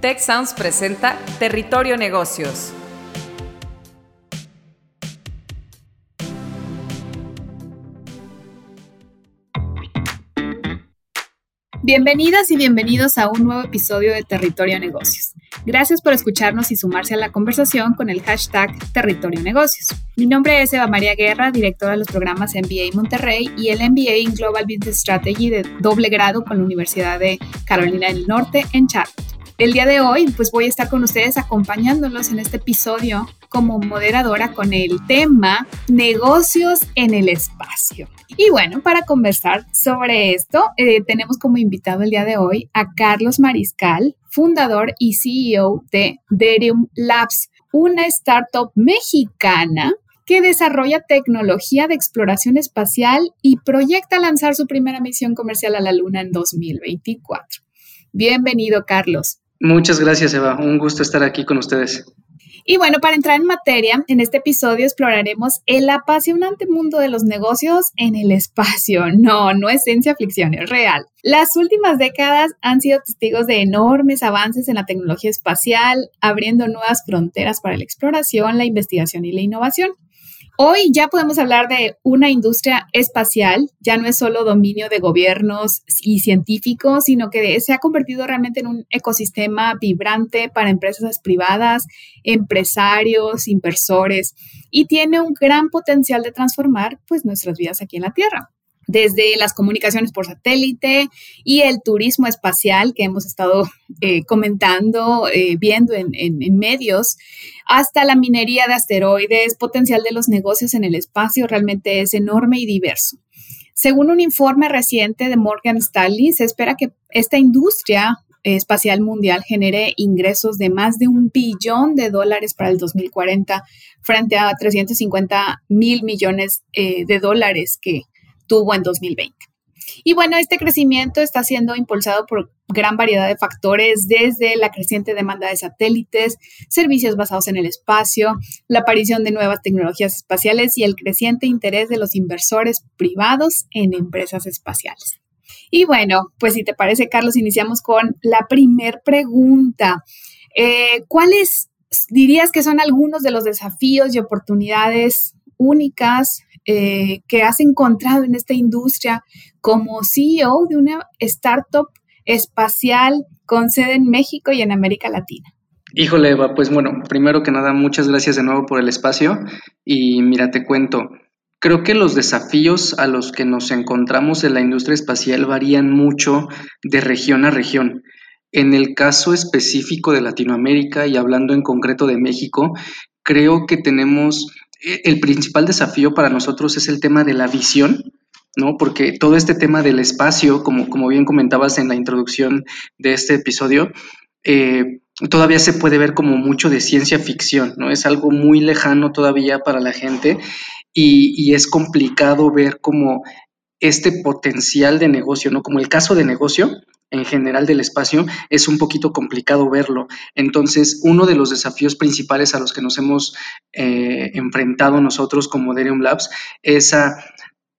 Tech presenta Territorio Negocios. Bienvenidas y bienvenidos a un nuevo episodio de Territorio Negocios. Gracias por escucharnos y sumarse a la conversación con el hashtag Territorio Negocios. Mi nombre es Eva María Guerra, directora de los programas MBA Monterrey y el MBA en Global Business Strategy de doble grado con la Universidad de Carolina del Norte en Charlotte. El día de hoy, pues voy a estar con ustedes acompañándolos en este episodio como moderadora con el tema negocios en el espacio. Y bueno, para conversar sobre esto, eh, tenemos como invitado el día de hoy a Carlos Mariscal, fundador y CEO de Derium Labs, una startup mexicana que desarrolla tecnología de exploración espacial y proyecta lanzar su primera misión comercial a la Luna en 2024. Bienvenido, Carlos. Muchas gracias, Eva. Un gusto estar aquí con ustedes. Y bueno, para entrar en materia, en este episodio exploraremos el apasionante mundo de los negocios en el espacio. No, no es ciencia ficción, es real. Las últimas décadas han sido testigos de enormes avances en la tecnología espacial, abriendo nuevas fronteras para la exploración, la investigación y la innovación. Hoy ya podemos hablar de una industria espacial, ya no es solo dominio de gobiernos y científicos, sino que se ha convertido realmente en un ecosistema vibrante para empresas privadas, empresarios, inversores y tiene un gran potencial de transformar pues nuestras vidas aquí en la Tierra desde las comunicaciones por satélite y el turismo espacial que hemos estado eh, comentando, eh, viendo en, medios, hasta la minería de asteroides, potencial de los negocios en el espacio realmente es enorme y diverso. Según un informe reciente de Morgan Stanley, se espera que esta industria espacial mundial genere ingresos de más de un billón de dólares para el 2040 frente a 350 mil millones eh, de dólares que tuvo en 2020. Y bueno, este crecimiento está siendo impulsado por gran variedad de factores, desde la creciente demanda de satélites, servicios basados en el espacio, la aparición de nuevas tecnologías espaciales y el creciente interés de los inversores privados en empresas espaciales. Y bueno, pues si te parece, Carlos, iniciamos con la primer pregunta. Eh, ¿Cuáles dirías que son algunos de los desafíos y oportunidades únicas eh, que has encontrado en esta industria como CEO de una startup espacial con sede en México y en América Latina? Híjole, Eva, pues bueno, primero que nada, muchas gracias de nuevo por el espacio y mira, te cuento. Creo que los desafíos a los que nos encontramos en la industria espacial varían mucho de región a región. En el caso específico de Latinoamérica y hablando en concreto de México, creo que tenemos el principal desafío para nosotros es el tema de la visión, ¿no? Porque todo este tema del espacio, como, como bien comentabas en la introducción de este episodio, eh, todavía se puede ver como mucho de ciencia ficción, ¿no? Es algo muy lejano todavía para la gente y, y es complicado ver como este potencial de negocio, ¿no? Como el caso de negocio, en general del espacio, es un poquito complicado verlo. Entonces, uno de los desafíos principales a los que nos hemos eh, enfrentado nosotros como Derium Labs es a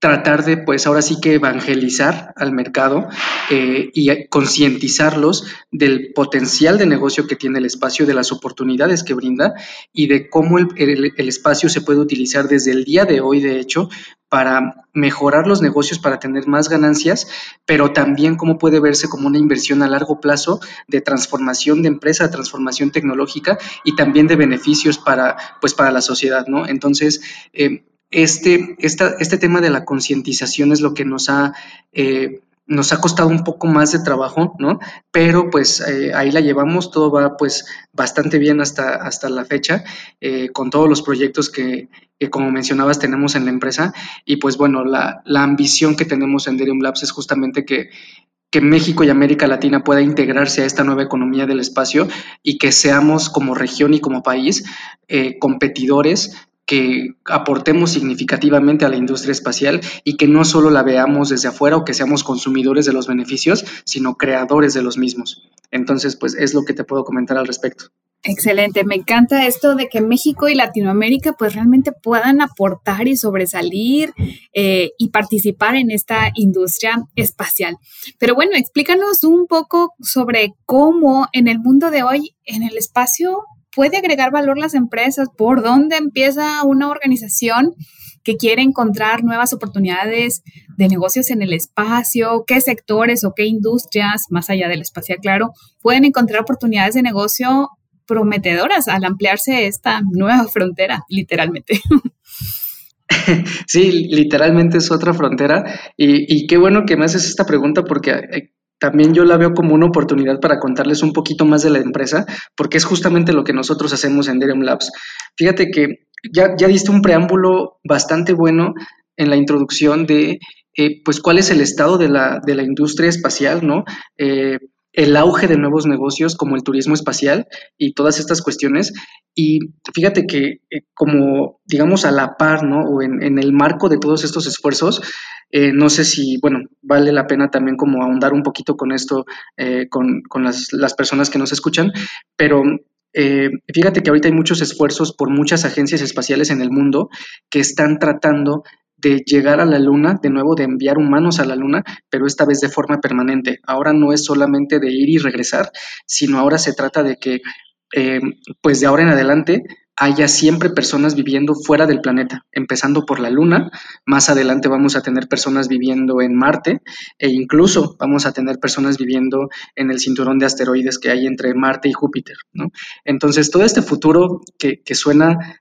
tratar de, pues ahora sí que evangelizar al mercado eh, y concientizarlos del potencial de negocio que tiene el espacio, de las oportunidades que brinda y de cómo el, el, espacio se puede utilizar desde el día de hoy, de hecho, para mejorar los negocios, para tener más ganancias, pero también cómo puede verse como una inversión a largo plazo de transformación de empresa, transformación tecnológica y también de beneficios para, pues, para la sociedad, ¿no? Entonces, eh, este, este tema de la concientización es lo que nos ha, eh, nos ha costado un poco más de trabajo, ¿no? Pero pues eh, ahí la llevamos, todo va pues bastante bien hasta, hasta la fecha, eh, con todos los proyectos que, como mencionabas tenemos en la empresa y pues bueno, la, la ambición que tenemos en Derium Labs es justamente que, que México y América Latina pueda integrarse a esta nueva economía del espacio y que seamos como región y como país competidores que aportemos significativamente a la industria espacial y que no solo la veamos desde afuera o que seamos consumidores de los beneficios, sino creadores de los mismos. Entonces, pues es lo que te puedo comentar al respecto. Excelente, me encanta esto de que México y Latinoamérica pues realmente puedan aportar y sobresalir eh, y participar en esta industria espacial. Pero bueno, explícanos un poco sobre cómo en el mundo de hoy, en el espacio, puede agregar valor las empresas, por dónde empieza una organización que quiere encontrar nuevas oportunidades de negocios en el espacio, qué sectores o qué industrias, más allá del espacio, claro, pueden encontrar oportunidades de negocio prometedoras al ampliarse esta nueva frontera, literalmente. Sí, literalmente es otra frontera y, qué bueno que me haces esta pregunta porque eh, también yo la veo como una oportunidad para contarles un poquito más de la empresa, porque es justamente lo que nosotros hacemos en Derium Labs. Fíjate que ya, ya diste un preámbulo bastante bueno en la introducción de, eh, pues, cuál es el estado de la, de la industria espacial, ¿no? Eh, el auge de nuevos negocios como el turismo espacial y todas estas cuestiones. Y fíjate que eh, como, digamos, a la par, ¿no? O en, el marco de todos estos esfuerzos, eh, no sé si, bueno, vale la pena también como ahondar un poquito con esto, eh, con, las, las, personas que nos escuchan, pero fíjate que ahorita hay muchos esfuerzos por muchas agencias espaciales en el mundo que están tratando de llegar a la luna, de nuevo de enviar humanos a la luna, pero esta vez de forma permanente. Ahora no es solamente de ir y regresar, sino ahora se trata de que, eh, pues de ahora en adelante, haya siempre personas viviendo fuera del planeta, empezando por la Luna, más adelante vamos a tener personas viviendo en Marte e incluso vamos a tener personas viviendo en el cinturón de asteroides que hay entre Marte y Júpiter. Entonces, todo este futuro que suena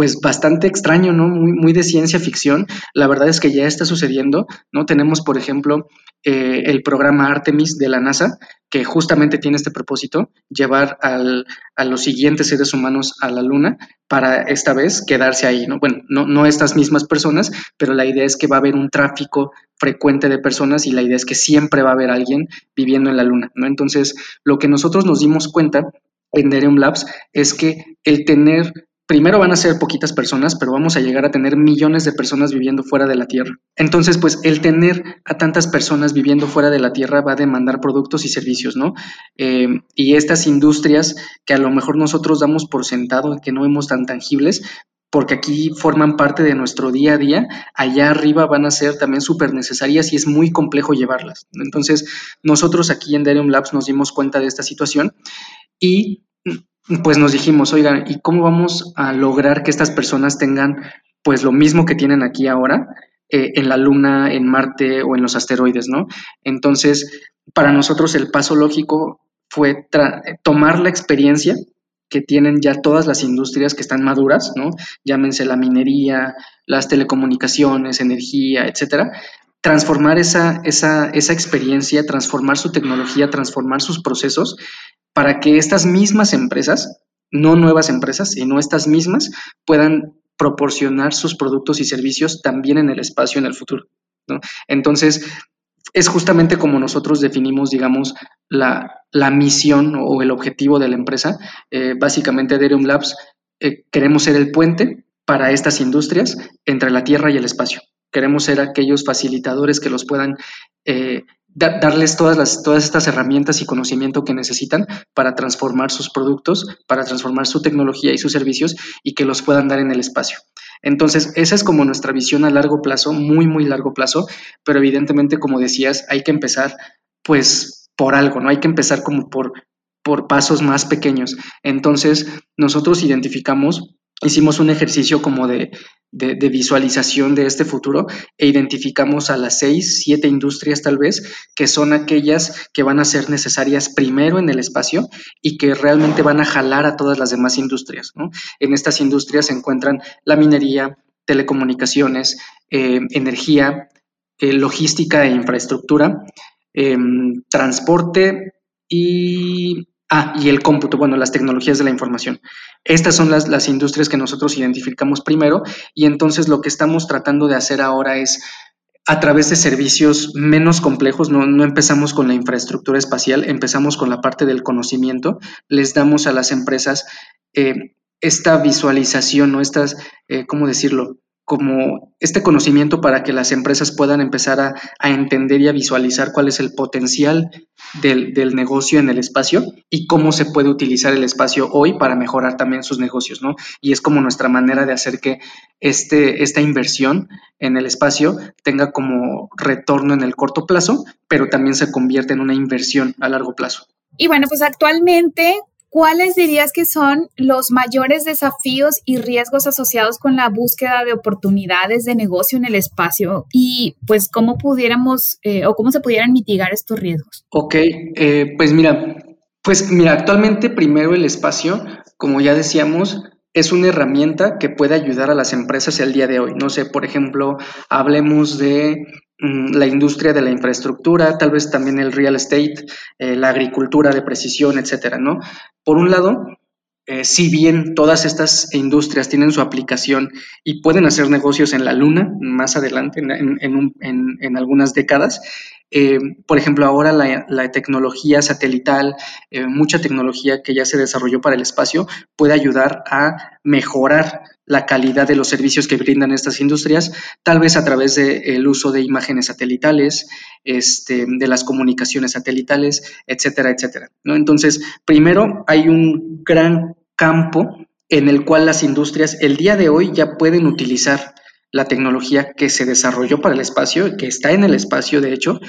pues bastante extraño, ¿no? Muy, muy de ciencia ficción. La verdad es que ya está sucediendo, ¿no? Tenemos, por ejemplo, eh, el programa Artemis de la NASA, que justamente tiene este propósito, llevar al, a los siguientes seres humanos a la Luna para esta vez quedarse ahí, ¿no? Bueno, no, no estas mismas personas, pero la idea es que va a haber un tráfico frecuente de personas y la idea es que siempre va a haber alguien viviendo en la Luna, ¿no? Entonces, lo que nosotros nos dimos cuenta en Derium Labs es que el tener primero van a ser poquitas personas, pero vamos a llegar a tener millones de personas viviendo fuera de la Tierra. Entonces, pues el tener a tantas personas viviendo fuera de la Tierra va a demandar productos y servicios, ¿no? Eh, y estas industrias que a lo mejor nosotros damos por sentado, que no vemos tan tangibles, porque aquí forman parte de nuestro día a día, allá arriba van a ser también súper necesarias y es muy complejo llevarlas. Entonces, nosotros aquí en Derium Labs nos dimos cuenta de esta situación y pues nos dijimos, oigan, ¿y cómo vamos a lograr que estas personas tengan pues lo mismo que tienen aquí ahora eh, en la Luna, en Marte o en los asteroides, ¿no? Entonces, para nosotros el paso lógico fue tomar la experiencia que tienen ya todas las industrias que están maduras, ¿no? Llámense la minería, las telecomunicaciones, energía, etcétera, transformar esa, esa, esa experiencia, transformar su tecnología, transformar sus procesos para que estas mismas empresas, no nuevas empresas, sino estas mismas, puedan proporcionar sus productos y servicios también en el espacio en el futuro. Entonces, es justamente como nosotros definimos, digamos, la, misión o el objetivo de la empresa. Eh, básicamente, Derium Labs eh, queremos ser el puente para estas industrias entre la Tierra y el espacio. Queremos ser aquellos facilitadores que los puedan eh, darles todas, todas estas herramientas y conocimiento que necesitan para transformar sus productos, para transformar su tecnología y sus servicios y que los puedan dar en el espacio. Entonces, esa es como nuestra visión a largo plazo, muy, muy largo plazo, pero evidentemente, como decías, hay que empezar pues por algo, ¿no? Hay que empezar como por, por pasos más pequeños. Entonces, nosotros identificamos hicimos un ejercicio como de, visualización de este futuro e identificamos a las seis, siete industrias tal vez, que son aquellas que van a ser necesarias primero en el espacio y que realmente van a jalar a todas las demás industrias. En estas industrias se encuentran la minería, telecomunicaciones, eh, energía, eh, logística e infraestructura, em, transporte y Ah, y el cómputo, bueno, las tecnologías de la información. Estas son las, las, industrias que nosotros identificamos primero y entonces lo que estamos tratando de hacer ahora es a través de servicios menos complejos, no, no empezamos con la infraestructura espacial, empezamos con la parte del conocimiento, les damos a las empresas eh, esta visualización o estas, eh, ¿cómo decirlo? Como este conocimiento para que las empresas puedan empezar a, entender y a visualizar cuál es el potencial del, negocio en el espacio y cómo se puede utilizar el espacio hoy para mejorar también sus negocios, ¿no? Y es como nuestra manera de hacer que este, esta inversión en el espacio tenga como retorno en el corto plazo, pero también se convierte en una inversión a largo plazo. Y bueno, pues actualmente, ¿Cuáles dirías que son los mayores desafíos y riesgos asociados con la búsqueda de oportunidades de negocio en el espacio y pues cómo pudiéramos eh, o cómo se pudieran mitigar estos riesgos? Ok, eh, pues mira, pues mira, actualmente primero el espacio, como ya decíamos, es una herramienta que puede ayudar a las empresas el día de hoy. No sé, por ejemplo, hablemos de la industria de la infraestructura, tal vez también el real estate, eh, la agricultura de precisión, etcétera, ¿no? Por un lado, eh, si bien todas estas industrias tienen su aplicación y pueden hacer negocios en la luna más adelante, en, algunas décadas, eh, por ejemplo, ahora la, tecnología satelital, mucha tecnología que ya se desarrolló para el espacio, puede ayudar a mejorar la calidad de los servicios que brindan estas industrias, tal vez a través del uso de imágenes satelitales, este, de las comunicaciones satelitales, etcétera, etcétera. Entonces, primero hay un gran campo en el cual las industrias el día de hoy ya pueden utilizar la tecnología que se desarrolló para el espacio, que está en el espacio, de hecho,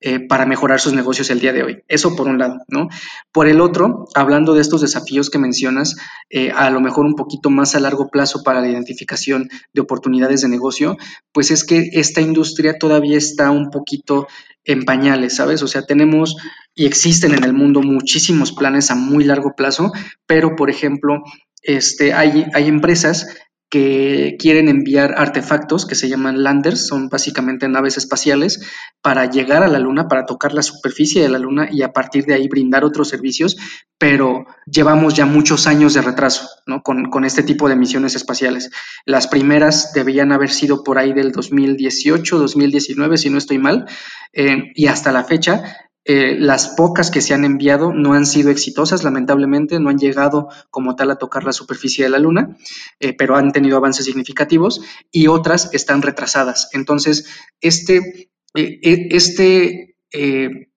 eh, para mejorar sus negocios el día de hoy. Eso por un lado, ¿no? Por el otro, hablando de estos desafíos que mencionas, eh, a lo mejor un poquito más a largo plazo para la identificación de oportunidades de negocio, pues es que esta industria todavía está un poquito en pañales, ¿sabes? O sea, tenemos y existen en el mundo muchísimos planes a muy largo plazo, pero por ejemplo, este, hay, hay empresas que quieren enviar artefactos que se llaman landers, son básicamente naves espaciales, para llegar a la Luna, para tocar la superficie de la Luna y a partir de ahí brindar otros servicios, pero llevamos ya muchos años de retraso ¿no? con, este tipo de misiones espaciales. Las primeras debían haber sido por ahí del 2018, 2019, si no estoy mal, eh, y hasta la fecha eh, las pocas que se han enviado no han sido exitosas, lamentablemente, no han llegado como tal a tocar la superficie de la Luna, eh, pero han tenido avances significativos y otras están retrasadas. Entonces, este, eh, este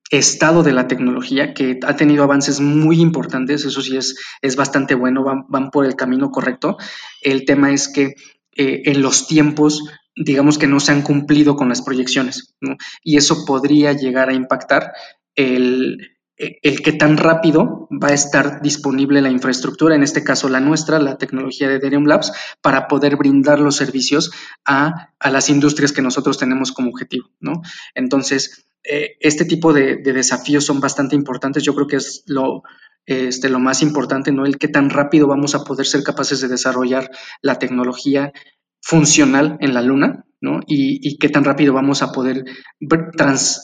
estado de la tecnología que ha tenido avances muy importantes, eso sí es, es bastante bueno, van, por el camino correcto. El tema es que en los tiempos digamos que no se han cumplido con las proyecciones, y eso podría llegar a impactar el, el que tan rápido va a estar disponible la infraestructura, en este caso la nuestra, la tecnología de Ethereum Labs, para poder brindar los servicios a, las industrias que nosotros tenemos como objetivo, ¿no? Entonces, eh, este tipo de, desafíos son bastante importantes. Yo creo que es lo, este, lo más importante, ¿no? El que tan rápido vamos a poder ser capaces de desarrollar la tecnología funcional en la Luna, ¿no? Y, qué tan rápido vamos a poder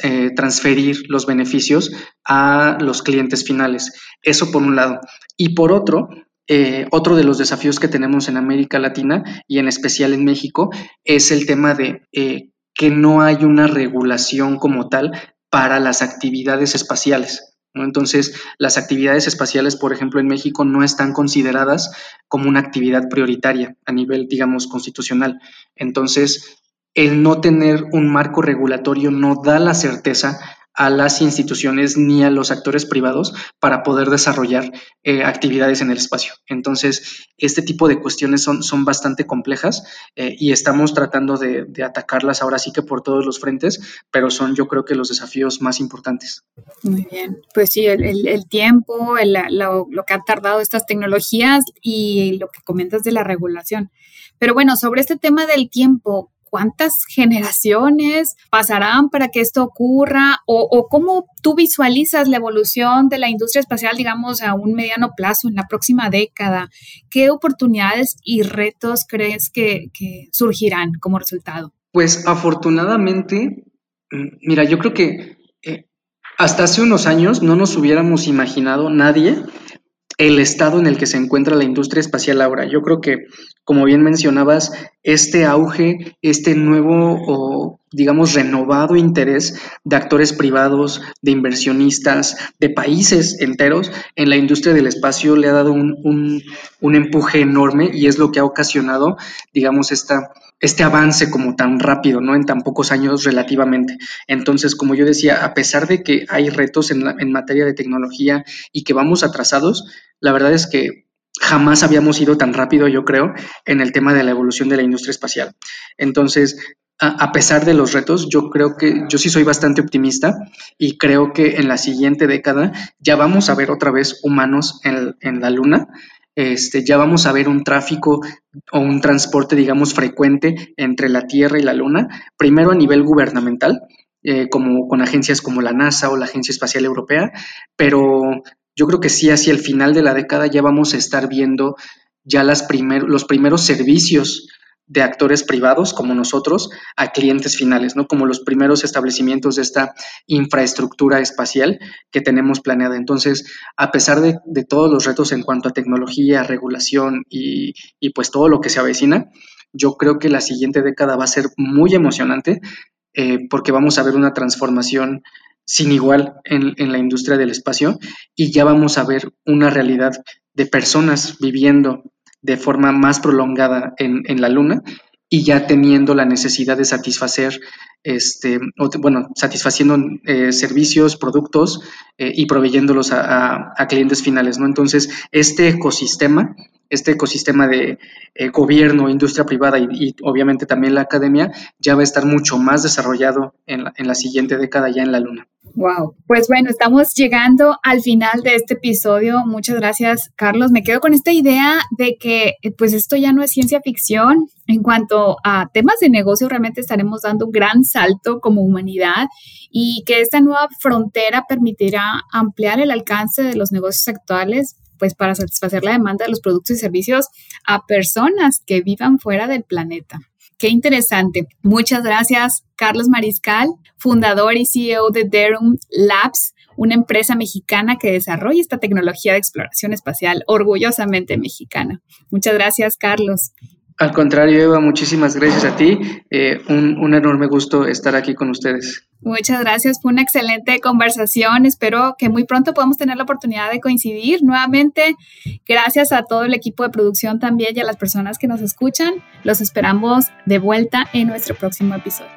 eh, transferir los beneficios a los clientes finales. Eso por un lado. Y por otro, eh, otro de los desafíos que tenemos en América Latina y en especial en México es el tema de eh, que no hay una regulación como tal para las actividades espaciales. Entonces, las actividades espaciales, por ejemplo, en México no están consideradas como una actividad prioritaria a nivel, digamos, constitucional. Entonces, el no tener un marco regulatorio no da la certeza a las instituciones ni a los actores privados para poder desarrollar eh, actividades en el espacio. Entonces, este tipo de cuestiones son, son bastante complejas eh, y estamos tratando de, atacarlas ahora sí que por todos los frentes, pero son yo creo que los desafíos más importantes. Muy bien, pues sí, el, tiempo, lo, lo que han tardado estas tecnologías y lo que comentas de la regulación. Pero bueno, sobre este tema del tiempo, cuántas generaciones pasarán para que esto ocurra o, cómo tú visualizas la evolución de la industria espacial, digamos, a un mediano plazo en la próxima década. ¿Qué oportunidades y retos crees que, surgirán como resultado? Pues afortunadamente, mm, mira, yo creo que eh, hasta hace unos años no nos hubiéramos imaginado nadie el estado en el que se encuentra la industria espacial ahora. Yo creo que, como bien mencionabas, este auge, este nuevo o digamos renovado interés de actores privados, de inversionistas, de países enteros en la industria del espacio le ha dado un, empuje enorme y es lo que ha ocasionado, digamos, esta, este avance como tan rápido, ¿no? En tan pocos años relativamente. Entonces, como yo decía, a pesar de que hay retos en, en materia de tecnología y que vamos atrasados, la verdad es que jamás habíamos ido tan rápido, yo creo, en el tema de la evolución de la industria espacial. Entonces, a, pesar de los retos, yo creo que yo sí soy bastante optimista y creo que en la siguiente década ya vamos a ver otra vez humanos en, en la Luna. Este, ya vamos a ver un tráfico o un transporte, digamos, frecuente entre la Tierra y la Luna, primero a nivel gubernamental, eh, como con agencias como la NASA o la Agencia Espacial Europea, pero yo creo que sí, hacia el final de la década ya vamos a estar viendo ya las los primeros servicios de actores privados como nosotros a clientes finales, ¿no? Como los primeros establecimientos de esta infraestructura espacial que tenemos planeada. Entonces, a pesar de, todos los retos en cuanto a tecnología, regulación y, pues todo lo que se avecina, yo creo que la siguiente década va a ser muy emocionante eh, porque vamos a ver una transformación sin igual en, en, la industria del espacio y ya vamos a ver una realidad de personas viviendo de forma más prolongada en, la Luna y ya teniendo la necesidad de satisfacer, este, bueno, satisfaciendo eh, servicios, productos eh, y proveyéndolos a, clientes finales, ¿no? Entonces, este ecosistema, este ecosistema de eh, gobierno, industria privada y, obviamente también la academia, ya va a estar mucho más desarrollado en la siguiente década ya en la Luna. Wow. Pues bueno, estamos llegando al final de este episodio. Muchas gracias, Carlos. Me quedo con esta idea de que eh, pues esto ya no es ciencia ficción. En cuanto a temas de negocio, realmente estaremos dando un gran salto como humanidad y que esta nueva frontera permitirá ampliar el alcance de los negocios actuales pues para satisfacer la demanda de los productos y servicios a personas que vivan fuera del planeta. Qué interesante. Muchas gracias, Carlos Mariscal, fundador y CEO de Derum Labs, una empresa mexicana que desarrolla esta tecnología de exploración espacial orgullosamente mexicana. Muchas gracias, Carlos. Al contrario, Eva, muchísimas gracias a ti. Eh, un, un, enorme gusto estar aquí con ustedes. Muchas gracias, fue una excelente conversación. Espero que muy pronto podamos tener la oportunidad de coincidir nuevamente. Gracias a todo el equipo de producción también y a las personas que nos escuchan. Los esperamos de vuelta en nuestro próximo episodio.